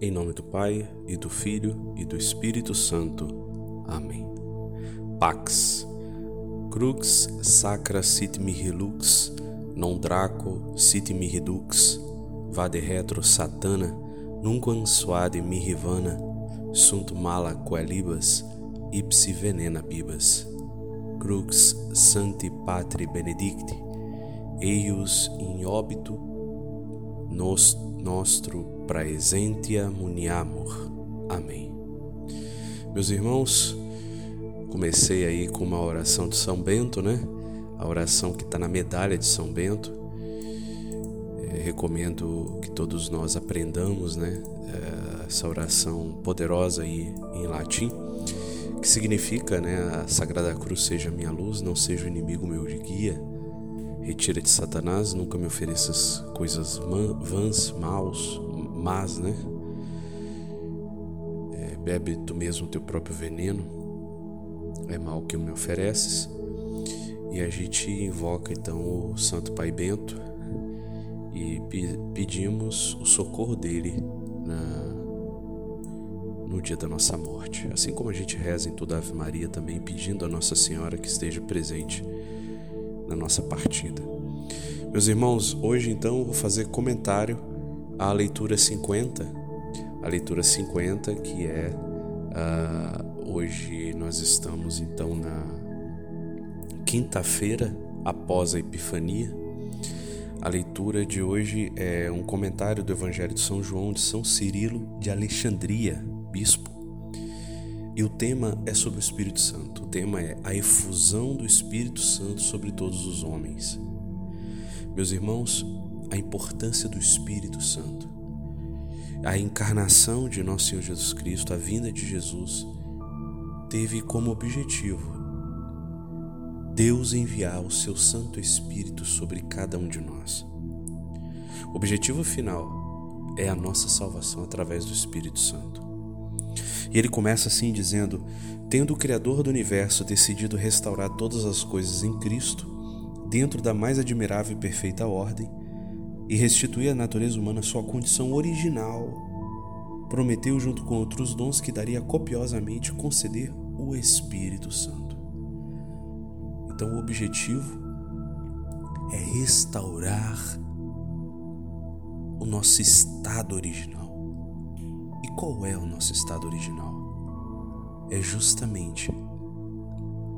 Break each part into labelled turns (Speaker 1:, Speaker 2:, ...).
Speaker 1: Em nome do Pai, e do Filho, e do Espírito Santo. Amém. Pax. Crux sacra sit mihi lux, non draco sit mihi dux, vade retro satana, nunquam suade mihi vana, sunt mala qualibas, ipsi venena bibas. Crux santi patri benedicti, eius in obito nos, nostro praesentia muniamur. Amém. Meus irmãos, comecei aí com uma oração de São Bento, né? A oração que está na medalha de São Bento. É, recomendo que todos nós aprendamos, né? É, essa oração poderosa aí em latim, que significa, né? A Sagrada Cruz seja minha luz, não seja o inimigo meu de guia. Retira de Satanás, nunca me ofereças coisas vãs, maus, mas, né? É, bebe tu mesmo teu próprio veneno, é mal que me ofereces. E a gente invoca então o Santo Pai Bento e pedimos o socorro dele na, no dia da nossa morte. Assim como a gente reza em toda Ave Maria, também pedindo a Nossa Senhora que esteja presente na nossa partida. Meus irmãos, hoje então eu vou fazer comentário a leitura 50, a leitura 50 que é uh, hoje nós estamos então na quinta-feira após a Epifania. A leitura de hoje é um comentário do Evangelho de São João de São Cirilo de Alexandria, bispo. E o tema é sobre o Espírito Santo. O tema é a efusão do Espírito Santo sobre todos os homens. Meus irmãos, a importância do Espírito Santo. A encarnação de nosso Senhor Jesus Cristo, a vinda de Jesus, teve como objetivo Deus enviar o seu Santo Espírito sobre cada um de nós. O objetivo final é a nossa salvação através do Espírito Santo. E ele começa assim dizendo: Tendo o Criador do universo decidido restaurar todas as coisas em Cristo, dentro da mais admirável e perfeita ordem, e restituir à natureza humana sua condição original, prometeu, junto com outros dons, que daria copiosamente conceder o Espírito Santo. Então, o objetivo é restaurar o nosso estado original. Qual é o nosso estado original? É justamente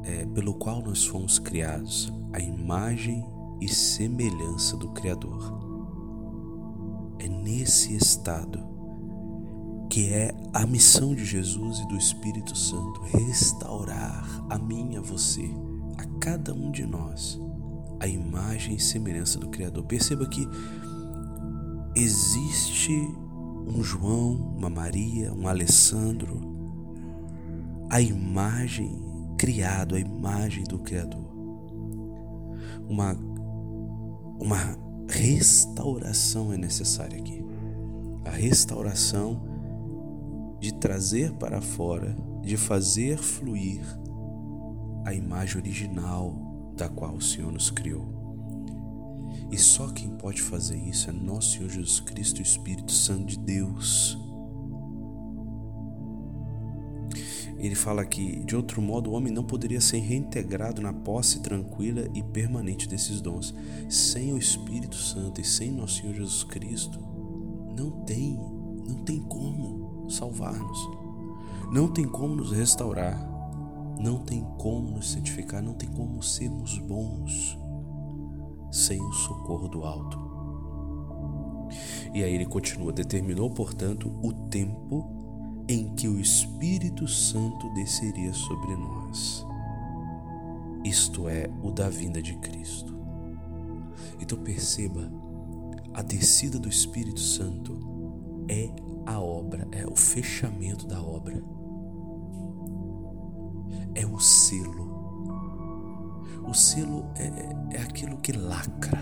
Speaker 1: é, pelo qual nós fomos criados, a imagem e semelhança do Criador. É nesse estado que é a missão de Jesus e do Espírito Santo restaurar a mim a você, a cada um de nós, a imagem e semelhança do Criador. Perceba que existe um João, uma Maria, um Alessandro, a imagem criado, a imagem do Criador. Uma uma restauração é necessária aqui. A restauração de trazer para fora, de fazer fluir a imagem original da qual o Senhor nos criou. E só quem pode fazer isso é nosso Senhor Jesus Cristo, o Espírito Santo de Deus. Ele fala que, de outro modo, o homem não poderia ser reintegrado na posse tranquila e permanente desses dons. Sem o Espírito Santo e sem nosso Senhor Jesus Cristo, não tem, não tem como salvar-nos. Não tem como nos restaurar. Não tem como nos santificar, não tem como sermos bons sem o socorro do alto. E aí ele continua: determinou, portanto, o tempo em que o Espírito Santo desceria sobre nós, isto é, o da vinda de Cristo. Então perceba, a descida do Espírito Santo é a obra, é o fechamento da obra, é o selo. O selo é, é aquilo que lacra.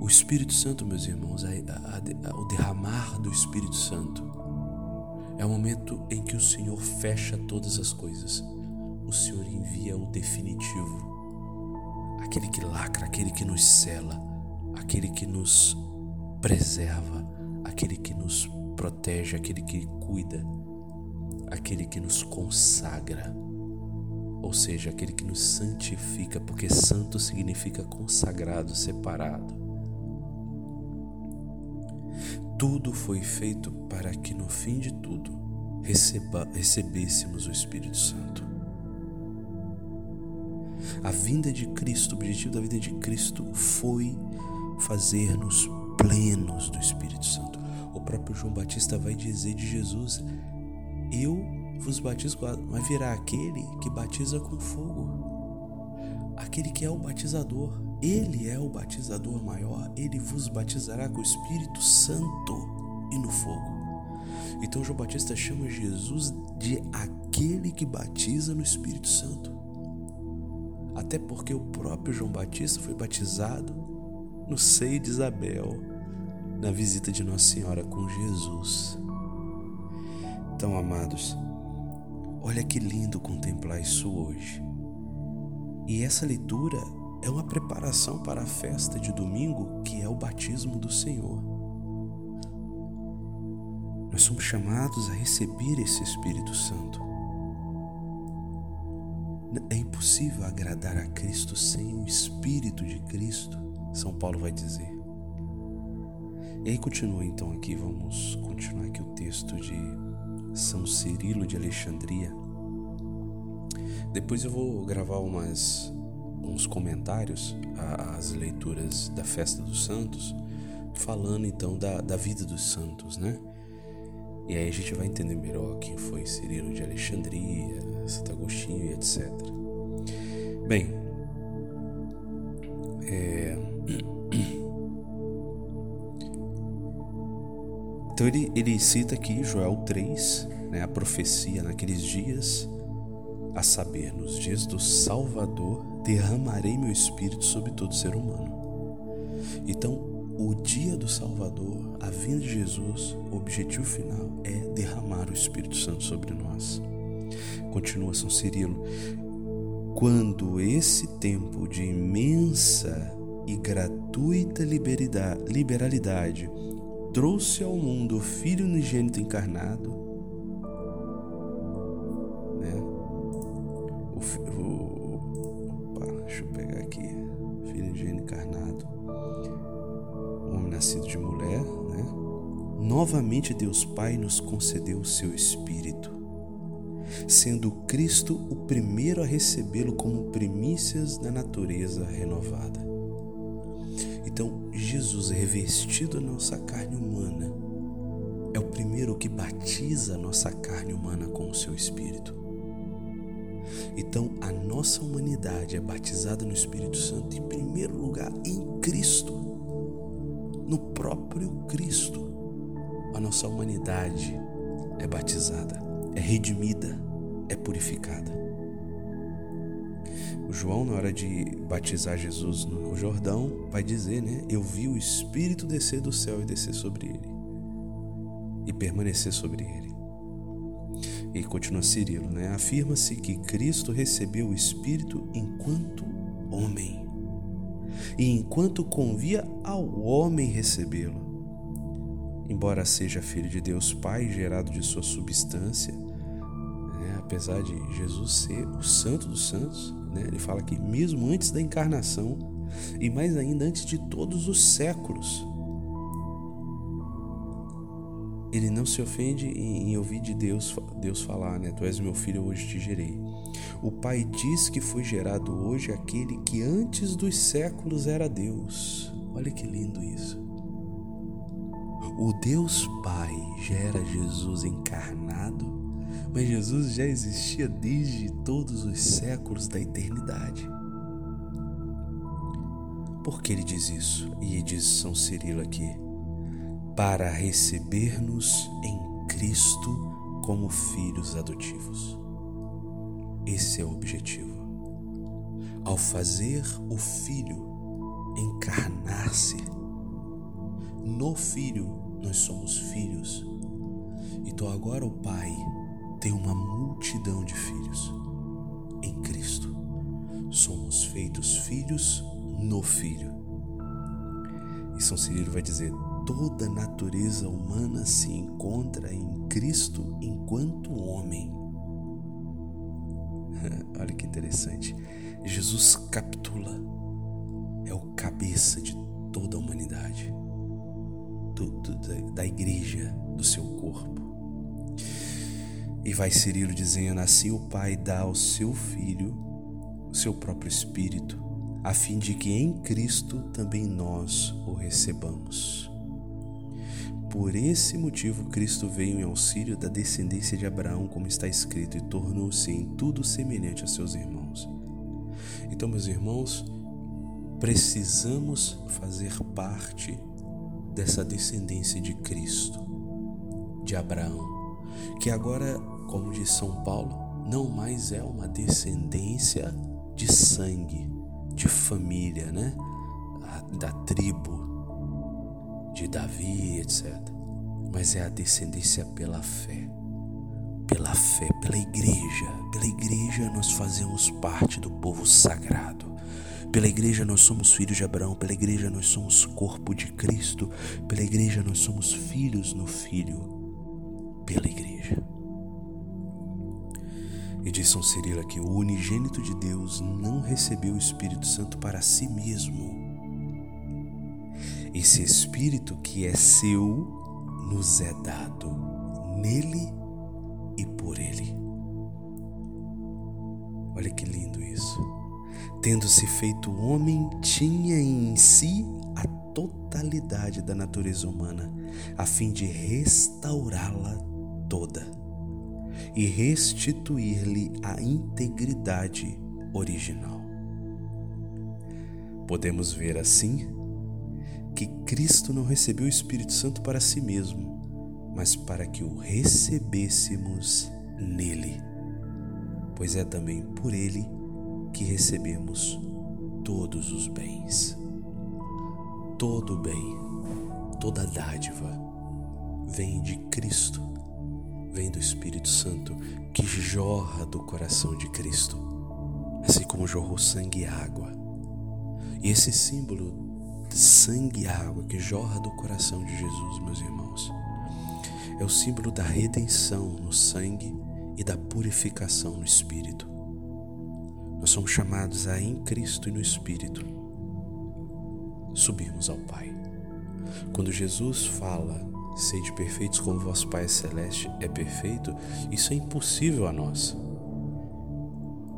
Speaker 1: O Espírito Santo, meus irmãos, é a, o derramar do Espírito Santo é o momento em que o Senhor fecha todas as coisas. O Senhor envia o definitivo, aquele que lacra, aquele que nos cela, aquele que nos preserva, aquele que nos protege, aquele que cuida, aquele que nos consagra, ou seja, aquele que nos santifica, porque santo significa consagrado, separado. Tudo foi feito para que no fim de tudo receba, recebêssemos o Espírito Santo. A vinda de Cristo, o objetivo da vida de Cristo foi fazer-nos plenos do Espírito Santo. O próprio João Batista vai dizer de Jesus: Eu vos batizo com água, mas virá aquele que batiza com fogo. Aquele que é o batizador, ele é o batizador maior, ele vos batizará com o Espírito Santo e no fogo. Então João Batista chama Jesus de aquele que batiza no Espírito Santo. Até porque o próprio João Batista foi batizado no seio de Isabel, na visita de Nossa Senhora com Jesus. Então, amados, olha que lindo contemplar isso hoje. E essa leitura é uma preparação para a festa de domingo, que é o batismo do Senhor. Nós somos chamados a receber esse Espírito Santo. É impossível agradar a Cristo sem o Espírito de Cristo, São Paulo vai dizer. E aí continua então aqui, vamos continuar São Cirilo de Alexandria. Depois eu vou gravar umas, uns comentários às leituras da festa dos santos, falando então da, da vida dos santos, né? E aí a gente vai entender melhor quem foi Cirilo de Alexandria, Santo Agostinho e etc. Bem, é... então ele, ele cita aqui Joel 3, né, a profecia naqueles dias, a saber, nos dias do Salvador, derramarei meu espírito sobre todo ser humano. Então, o dia do Salvador, a vinda de Jesus, o objetivo final é derramar o Espírito Santo sobre nós. Continua São Cirilo. Quando esse tempo de imensa e gratuita liberalidade trouxe ao mundo o Filho unigênito encarnado, Novamente Deus Pai nos concedeu o seu Espírito sendo Cristo o primeiro a recebê-lo como primícias da natureza renovada. Então, Jesus, revestido a nossa carne humana, é o primeiro que batiza a nossa carne humana com o seu Espírito. Então, a nossa humanidade é batizada no Espírito Santo, em primeiro lugar, em Cristo, no próprio Cristo. A nossa humanidade é batizada, é redimida é purificada. O João, na hora de batizar Jesus no Jordão, vai dizer, né? Eu vi o Espírito descer do céu e descer sobre ele, e permanecer sobre ele. E continua Cirilo, né? Afirma-se que Cristo recebeu o Espírito enquanto homem, e enquanto convia ao homem recebê-lo. Embora seja filho de Deus Pai, gerado de sua substância, apesar de Jesus ser o santo dos santos, né? ele fala que mesmo antes da encarnação e mais ainda antes de todos os séculos, ele não se ofende em, ouvir de Deus, Deus falar, né? Tu és meu filho, hoje te gerei. O Pai diz que foi gerado hoje aquele que antes dos séculos era Deus. Olha que lindo isso. O Deus Pai gera Jesus encarnado mas Jesus já existia desde todos os séculos da eternidade. Por que ele diz isso? E diz São Cirilo aqui: para receber-nos em Cristo como filhos adotivos. Esse é o objetivo. Ao fazer o Filho encarnar-se, no Filho nós somos filhos. Então agora o Pai tem uma multidão de filhos em Cristo. Somos feitos filhos no Filho. E São Cirilo vai dizer: toda a natureza humana se encontra em Cristo enquanto homem. Olha que interessante. Jesus capitula, é o cabeça de toda a humanidade, do, do, da igreja, do seu corpo. E vai Cirilo dizendo: Assim o Pai dá ao seu Filho o seu próprio Espírito, a fim de que em Cristo também nós o recebamos. Por esse motivo, Cristo veio em auxílio da descendência de Abraão, como está escrito, e tornou-se em tudo semelhante a seus irmãos. Então, meus irmãos, precisamos fazer parte dessa descendência de Cristo, de Abraão, que agora, como diz São Paulo, não mais é uma descendência de sangue, de família, né? Da tribo, de Davi, etc. Mas é a descendência pela fé. Pela fé, pela igreja. Pela igreja nós fazemos parte do povo sagrado. Pela igreja nós somos filhos de Abraão, pela igreja nós somos corpo de Cristo, pela igreja nós somos filhos no Filho, pela igreja. E diz São Cirilo que o unigênito de Deus não recebeu o Espírito Santo para si mesmo, esse Espírito que é seu nos é dado nele e por ele. Olha que lindo isso. Tendo-se feito homem, tinha em si a totalidade da natureza humana, a fim de restaurá-la toda e restituir-lhe a integridade original. Podemos ver assim que Cristo não recebeu o Espírito Santo para si mesmo, mas para que o recebêssemos nele, pois é também por ele que recebemos todos os bens. Todo bem, toda dádiva vem de Cristo, vem do Espírito Santo que jorra do coração de Cristo, assim como jorrou sangue e água. E esse símbolo sangue e água que jorra do coração de Jesus, meus irmãos. É o símbolo da redenção no sangue e da purificação no espírito. Nós somos chamados a, em Cristo e no espírito, subirmos ao Pai. Quando Jesus fala, sede perfeitos como vosso Pai Celeste é perfeito, isso é impossível a nós.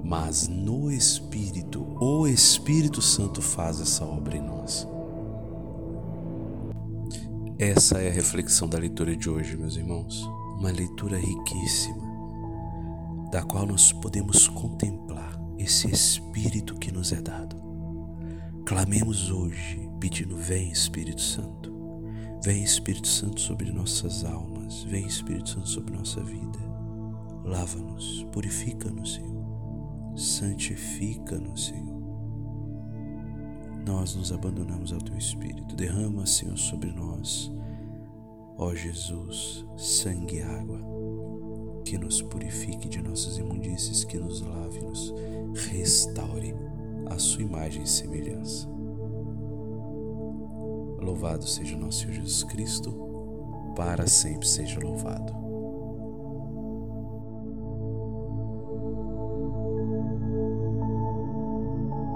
Speaker 1: Mas no Espírito, o Espírito Santo faz essa obra em nós. Essa é a reflexão da leitura de hoje, meus irmãos. Uma leitura riquíssima, da qual nós podemos contemplar esse Espírito que nos é dado. Clamemos hoje, pedindo: Vem Espírito Santo, vem Espírito Santo sobre nossas almas, vem Espírito Santo sobre nossa vida. Lava-nos, purifica-nos, Senhor, santifica-nos, Senhor nós nos abandonamos ao teu Espírito. Derrama, Senhor, sobre nós, ó Jesus, sangue e água, que nos purifique de nossas imundícies, que nos lave, nos restaure a sua imagem e semelhança. Louvado seja o nosso Senhor Jesus Cristo, para sempre seja louvado.